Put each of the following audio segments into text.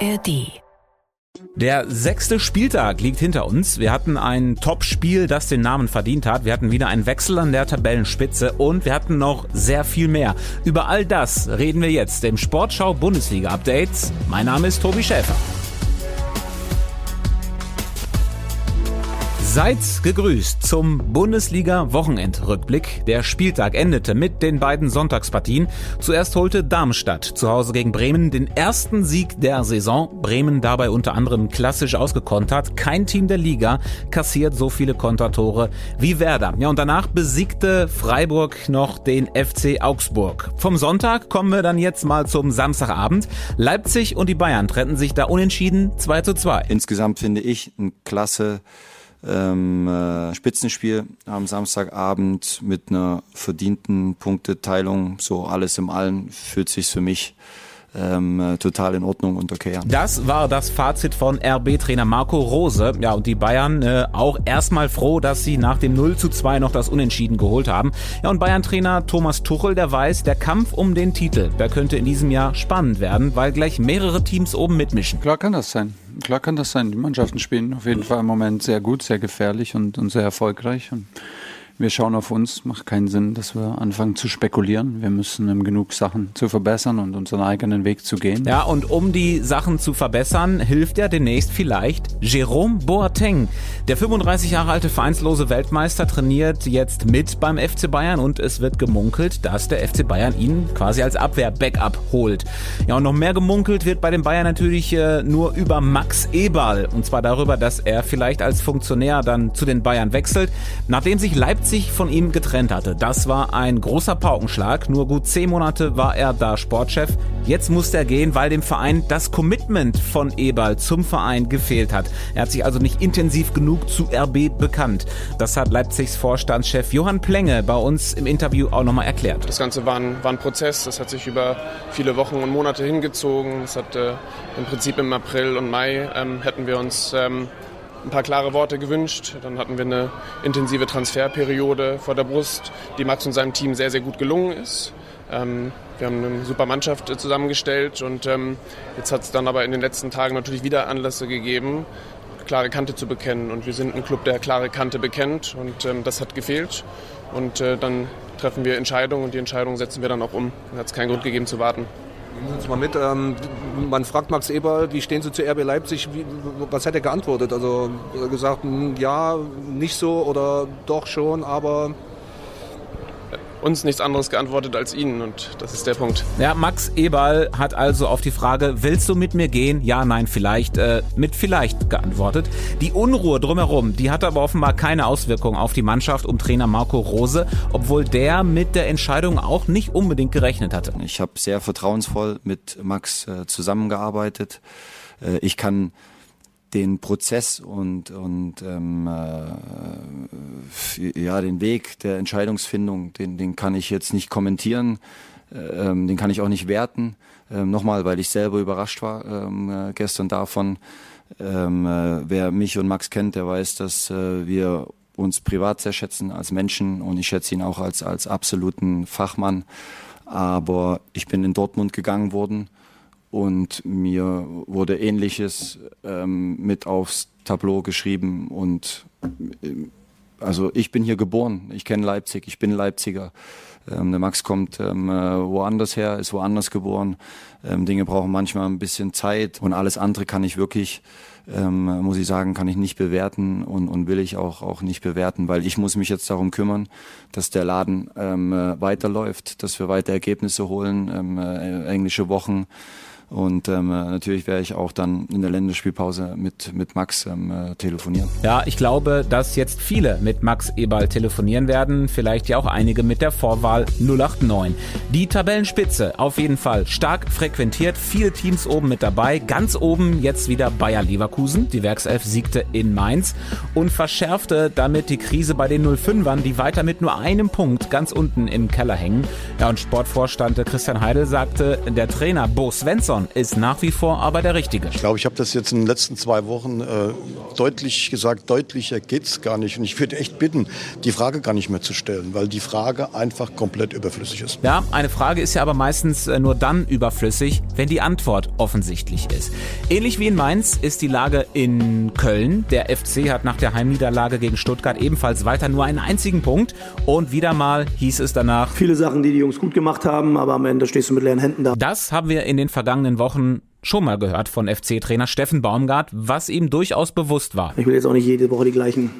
ARD. Der sechste Spieltag liegt hinter uns. Wir hatten ein Top-Spiel, das den Namen verdient hat. Wir hatten wieder einen Wechsel an der Tabellenspitze und wir hatten noch sehr viel mehr. Über all das reden wir jetzt im Sportschau Bundesliga Update. Mein Name ist Tobi Schäfer. Seid gegrüßt zum Bundesliga-Wochenendrückblick. Der Spieltag endete mit den beiden Sonntagspartien. Zuerst holte Darmstadt zu Hause gegen Bremen den ersten Sieg der Saison. Bremen dabei unter anderem klassisch ausgekontert. Kein Team der Liga kassiert so viele Kontertore wie Werder. Ja, und danach besiegte Freiburg noch den FC Augsburg. Vom Sonntag kommen wir dann jetzt mal zum Samstagabend. Leipzig und die Bayern trennten sich da unentschieden 2 zu 2. Insgesamt finde ich ein klasse ähm, äh, Spitzenspiel am Samstagabend mit einer verdienten Punkteteilung. So alles im Allen fühlt sich für mich ähm, äh, total in Ordnung und okay an. Das war das Fazit von RB-Trainer Marco Rose. Ja, und die Bayern äh, auch erstmal froh, dass sie nach dem 0 zu 2 noch das Unentschieden geholt haben. Ja, und Bayern-Trainer Thomas Tuchel, der weiß, der Kampf um den Titel, der könnte in diesem Jahr spannend werden, weil gleich mehrere Teams oben mitmischen. Klar kann das sein. Klar kann das sein. Die Mannschaften spielen auf jeden Fall im Moment sehr gut, sehr gefährlich und, und sehr erfolgreich. Und wir schauen auf uns, macht keinen Sinn, dass wir anfangen zu spekulieren. Wir müssen genug Sachen zu verbessern und unseren eigenen Weg zu gehen. Ja, und um die Sachen zu verbessern, hilft ja demnächst vielleicht Jerome Boateng. Der 35 Jahre alte vereinslose Weltmeister trainiert jetzt mit beim FC Bayern und es wird gemunkelt, dass der FC Bayern ihn quasi als Abwehr-Backup holt. Ja, und noch mehr gemunkelt wird bei den Bayern natürlich äh, nur über Max Eberl. Und zwar darüber, dass er vielleicht als Funktionär dann zu den Bayern wechselt. Nachdem sich Leipzig sich von ihm getrennt hatte. Das war ein großer Paukenschlag. Nur gut zehn Monate war er da Sportchef. Jetzt musste er gehen, weil dem Verein das Commitment von Eberl zum Verein gefehlt hat. Er hat sich also nicht intensiv genug zu RB bekannt. Das hat Leipzigs Vorstandschef Johann Plenge bei uns im Interview auch nochmal erklärt. Das Ganze war ein, war ein, Prozess. Das hat sich über viele Wochen und Monate hingezogen. Es hat äh, im Prinzip im April und Mai ähm, hätten wir uns ähm, ein paar klare Worte gewünscht. Dann hatten wir eine intensive Transferperiode vor der Brust, die Max und seinem Team sehr, sehr gut gelungen ist. Ähm, wir haben eine super Mannschaft äh, zusammengestellt und ähm, jetzt hat es dann aber in den letzten Tagen natürlich wieder Anlässe gegeben, klare Kante zu bekennen. Und wir sind ein Club, der klare Kante bekennt und ähm, das hat gefehlt. Und äh, dann treffen wir Entscheidungen und die Entscheidungen setzen wir dann auch um. Da hat es keinen Grund gegeben zu warten. Nehmen Sie uns mal mit. Ähm, man fragt Max Eber, wie stehen Sie zu RB Leipzig? Wie, was hat er geantwortet? Also gesagt, hm, ja, nicht so oder doch schon, aber uns nichts anderes geantwortet als ihnen und das ist der Punkt. Ja, Max Eberl hat also auf die Frage, willst du mit mir gehen? Ja, nein, vielleicht, äh, mit vielleicht geantwortet. Die Unruhe drumherum, die hatte aber offenbar keine Auswirkung auf die Mannschaft um Trainer Marco Rose, obwohl der mit der Entscheidung auch nicht unbedingt gerechnet hatte. Ich habe sehr vertrauensvoll mit Max äh, zusammengearbeitet. Äh, ich kann den Prozess und, und ähm, äh, ja, den Weg der Entscheidungsfindung, den, den kann ich jetzt nicht kommentieren, äh, ähm, den kann ich auch nicht werten. Ähm, Nochmal, weil ich selber überrascht war ähm, äh, gestern davon. Ähm, äh, wer mich und Max kennt, der weiß, dass äh, wir uns privat sehr schätzen als Menschen und ich schätze ihn auch als, als absoluten Fachmann. Aber ich bin in Dortmund gegangen worden und mir wurde Ähnliches ähm, mit aufs Tableau geschrieben und äh, also ich bin hier geboren, ich kenne Leipzig, ich bin Leipziger. Ähm, der Max kommt ähm, äh, woanders her, ist woanders geboren. Ähm, Dinge brauchen manchmal ein bisschen Zeit und alles andere kann ich wirklich, ähm, muss ich sagen, kann ich nicht bewerten und, und will ich auch, auch nicht bewerten, weil ich muss mich jetzt darum kümmern, dass der Laden ähm, äh, weiterläuft, dass wir weiter Ergebnisse holen, ähm, äh, englische Wochen und ähm, natürlich werde ich auch dann in der Länderspielpause mit, mit Max ähm, äh, telefonieren. Ja, ich glaube, dass jetzt viele mit Max Eberl telefonieren werden. Vielleicht ja auch einige mit der Vorwahl 089. Die Tabellenspitze auf jeden Fall stark frequentiert. Viele Teams oben mit dabei. Ganz oben jetzt wieder Bayer Leverkusen. Die Werkself siegte in Mainz und verschärfte damit die Krise bei den 05ern, die weiter mit nur einem Punkt ganz unten im Keller hängen. Ja, und Sportvorstand Christian Heidel sagte, der Trainer Bo Svensson Nilsson ist nach wie vor aber der Richtige. Ich glaube, ich habe das jetzt in den letzten zwei Wochen äh, deutlich gesagt, deutlicher geht es gar nicht. Und ich würde echt bitten, die Frage gar nicht mehr zu stellen, weil die Frage einfach komplett überflüssig ist. Ja, eine Frage ist ja aber meistens äh, nur dann überflüssig, wenn die Antwort offensichtlich ist. Ähnlich wie in Mainz ist die Lage in Köln. Der FC hat nach der Heimniederlage gegen Stuttgart ebenfalls weiter nur einen einzigen Punkt. Und wieder mal hieß es danach. Viele Sachen, die die Jungs gut gemacht haben, aber am Ende stehst du mit leeren Händen da. Das haben wir in den vergangenen Wochen schon mal gehört von FC-Trainer Steffen Baumgart, was ihm durchaus bewusst war. Ich will jetzt auch nicht jede Woche die gleichen,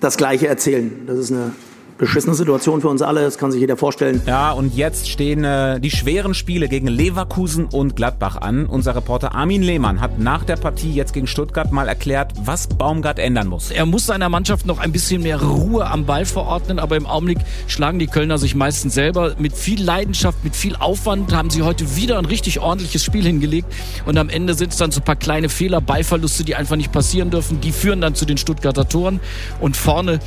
das Gleiche erzählen. Das ist eine beschissene Situation für uns alle, das kann sich jeder vorstellen. Ja, und jetzt stehen äh, die schweren Spiele gegen Leverkusen und Gladbach an. Unser Reporter Armin Lehmann hat nach der Partie jetzt gegen Stuttgart mal erklärt, was Baumgart ändern muss. Er muss seiner Mannschaft noch ein bisschen mehr Ruhe am Ball verordnen, aber im Augenblick schlagen die Kölner sich meistens selber. Mit viel Leidenschaft, mit viel Aufwand haben sie heute wieder ein richtig ordentliches Spiel hingelegt und am Ende sind es dann so ein paar kleine Fehler, Ballverluste, die einfach nicht passieren dürfen. Die führen dann zu den Stuttgarter Toren und vorne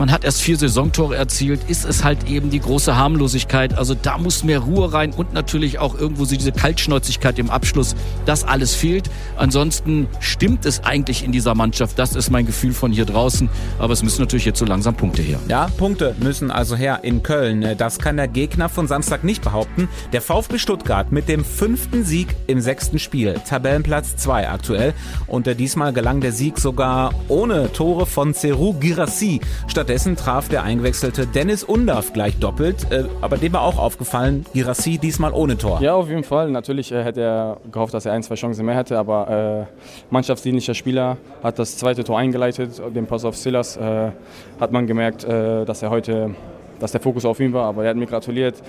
man hat erst vier Saisontore erzielt, ist es halt eben die große Harmlosigkeit. Also da muss mehr Ruhe rein und natürlich auch irgendwo so diese Kaltschnäuzigkeit im Abschluss. Das alles fehlt. Ansonsten stimmt es eigentlich in dieser Mannschaft. Das ist mein Gefühl von hier draußen. Aber es müssen natürlich jetzt so langsam Punkte her. Ja, Punkte müssen also her in Köln. Das kann der Gegner von Samstag nicht behaupten. Der VfB Stuttgart mit dem fünften Sieg im sechsten Spiel. Tabellenplatz 2 aktuell. Und diesmal gelang der Sieg sogar ohne Tore von Cerou Girassi. Statt Stattdessen traf der eingewechselte Dennis Undaff gleich doppelt, äh, aber dem war auch aufgefallen, Girassi diesmal ohne Tor. Ja, auf jeden Fall. Natürlich äh, hätte er gehofft, dass er ein, zwei Chancen mehr hätte, aber äh, mannschaftsdienlicher Spieler hat das zweite Tor eingeleitet, den Pass auf Silas. Äh, hat man gemerkt, äh, dass er heute, dass der Fokus auf ihn war, aber er hat mir gratuliert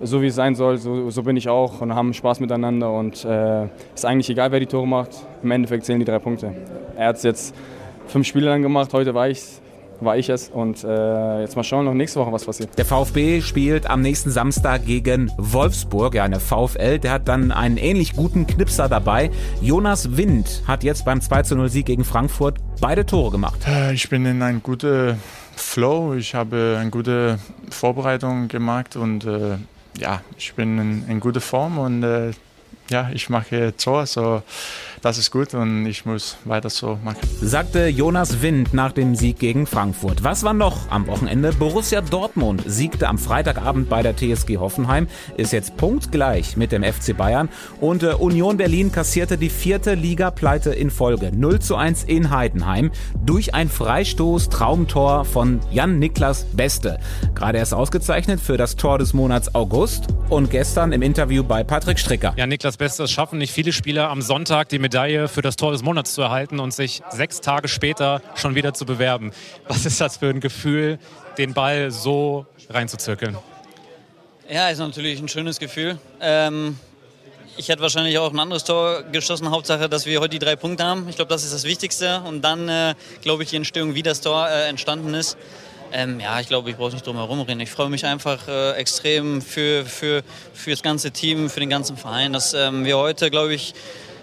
so wie es sein soll, so, so, bin ich auch und haben Spaß miteinander und äh, ist eigentlich egal, wer die Tore macht. Im Endeffekt zählen die drei Punkte. Er hat es jetzt fünf Spiele lang gemacht, heute war ich war ich es. Und äh, jetzt mal schauen, noch nächste Woche was passiert. Der VfB spielt am nächsten Samstag gegen Wolfsburg, ja, eine VfL. Der hat dann einen ähnlich guten Knipser dabei. Jonas Wind hat jetzt beim 2-0 Sieg gegen Frankfurt beide Tore gemacht. Äh, ich bin in einem guten Flow. Ich habe eine gute Vorbereitung gemacht und äh, ja, ich bin in, in guter Form und äh, ja, ich mache Tor, so das ist gut und ich muss weiter so machen. Sagte Jonas Wind nach dem Sieg gegen Frankfurt. Was war noch am Wochenende? Borussia Dortmund siegte am Freitagabend bei der TSG Hoffenheim, ist jetzt punktgleich mit dem FC Bayern und äh, Union Berlin kassierte die vierte Liga-Pleite in Folge. 0 zu 1 in Heidenheim durch ein Freistoß-Traumtor von Jan-Niklas Beste. Gerade erst ausgezeichnet für das Tor des Monats August und gestern im Interview bei Patrick Stricker. Ja, Niklas Beste, es schaffen nicht viele Spieler am Sonntag die mit Medaille für das Tor des Monats zu erhalten und sich sechs Tage später schon wieder zu bewerben. Was ist das für ein Gefühl, den Ball so reinzuzirkeln? Ja, ist natürlich ein schönes Gefühl. Ähm, ich hätte wahrscheinlich auch ein anderes Tor geschossen. Hauptsache, dass wir heute die drei Punkte haben. Ich glaube, das ist das Wichtigste. Und dann, äh, glaube ich, die Entstehung, wie das Tor äh, entstanden ist. Ähm, ja, ich glaube, ich brauche nicht drum herum reden. Ich freue mich einfach äh, extrem für, für, für das ganze Team, für den ganzen Verein, dass ähm, wir heute, glaube ich,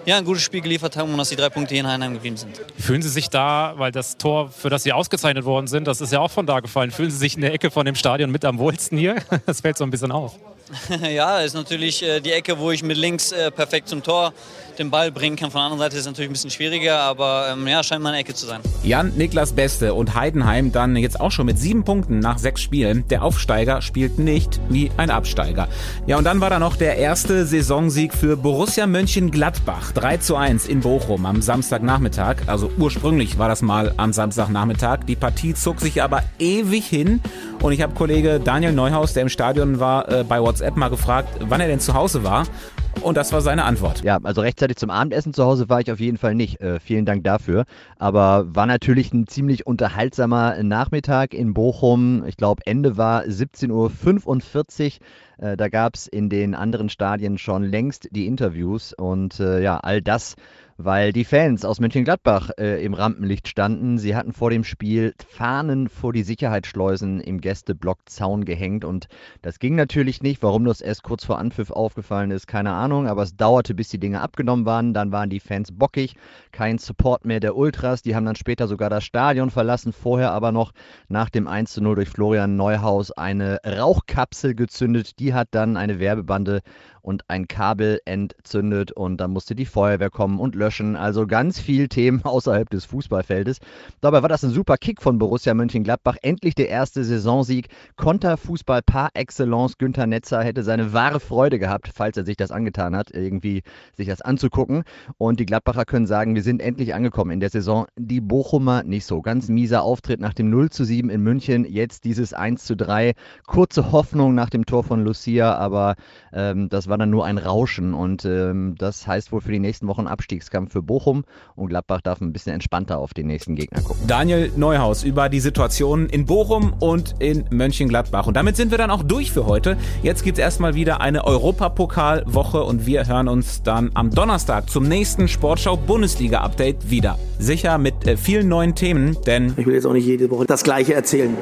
ja, ein gutes Spiel geliefert haben und dass die drei Punkte hier in Heinheim geblieben sind. Fühlen Sie sich da, weil das Tor, für das Sie ausgezeichnet worden sind, das ist ja auch von da gefallen, fühlen Sie sich in der Ecke von dem Stadion mit am wohlsten hier? Das fällt so ein bisschen auf. ja, ist natürlich äh, die Ecke, wo ich mit links äh, perfekt zum Tor den Ball bringen kann. Von der anderen Seite ist es natürlich ein bisschen schwieriger, aber ähm, ja, scheint mal eine Ecke zu sein. Jan Niklas Beste und Heidenheim dann jetzt auch schon mit sieben Punkten nach sechs Spielen. Der Aufsteiger spielt nicht wie ein Absteiger. Ja, und dann war da noch der erste Saisonsieg für Borussia Mönchengladbach. 3 zu 1 in Bochum am Samstagnachmittag. Also ursprünglich war das mal am Samstagnachmittag. Die Partie zog sich aber ewig hin. Und ich habe Kollege Daniel Neuhaus, der im Stadion war, äh, bei WhatsApp mal gefragt, wann er denn zu Hause war. Und das war seine Antwort. Ja, also rechtzeitig zum Abendessen zu Hause war ich auf jeden Fall nicht. Äh, vielen Dank dafür. Aber war natürlich ein ziemlich unterhaltsamer Nachmittag in Bochum. Ich glaube, Ende war 17.45 Uhr. Äh, da gab es in den anderen Stadien schon längst die Interviews. Und äh, ja, all das weil die Fans aus Mönchengladbach äh, im Rampenlicht standen. Sie hatten vor dem Spiel Fahnen vor die Sicherheitsschleusen im Gästeblock Zaun gehängt und das ging natürlich nicht. Warum das erst kurz vor Anpfiff aufgefallen ist, keine Ahnung, aber es dauerte, bis die Dinge abgenommen waren. Dann waren die Fans bockig, kein Support mehr der Ultras. Die haben dann später sogar das Stadion verlassen, vorher aber noch nach dem 1 0 durch Florian Neuhaus eine Rauchkapsel gezündet. Die hat dann eine Werbebande und ein Kabel entzündet und dann musste die Feuerwehr kommen und löschen. Also ganz viel Themen außerhalb des Fußballfeldes. Dabei war das ein super Kick von Borussia Mönchengladbach. Endlich der erste Saisonsieg. Konterfußball par excellence. Günther Netzer hätte seine wahre Freude gehabt, falls er sich das angetan hat, irgendwie sich das anzugucken. Und die Gladbacher können sagen, wir sind endlich angekommen in der Saison. Die Bochumer nicht so. Ganz mieser Auftritt nach dem 0 zu 7 in München. Jetzt dieses 1 zu 3. Kurze Hoffnung nach dem Tor von Lucia, aber ähm, das war dann nur ein Rauschen und ähm, das heißt wohl für die nächsten Wochen Abstiegskampf für Bochum und Gladbach darf ein bisschen entspannter auf den nächsten Gegner gucken. Daniel Neuhaus über die Situation in Bochum und in Mönchengladbach. Und damit sind wir dann auch durch für heute. Jetzt gibt es erstmal wieder eine Europapokalwoche und wir hören uns dann am Donnerstag zum nächsten Sportschau Bundesliga Update wieder. Sicher mit äh, vielen neuen Themen, denn ich will jetzt auch nicht jede Woche das gleiche erzählen.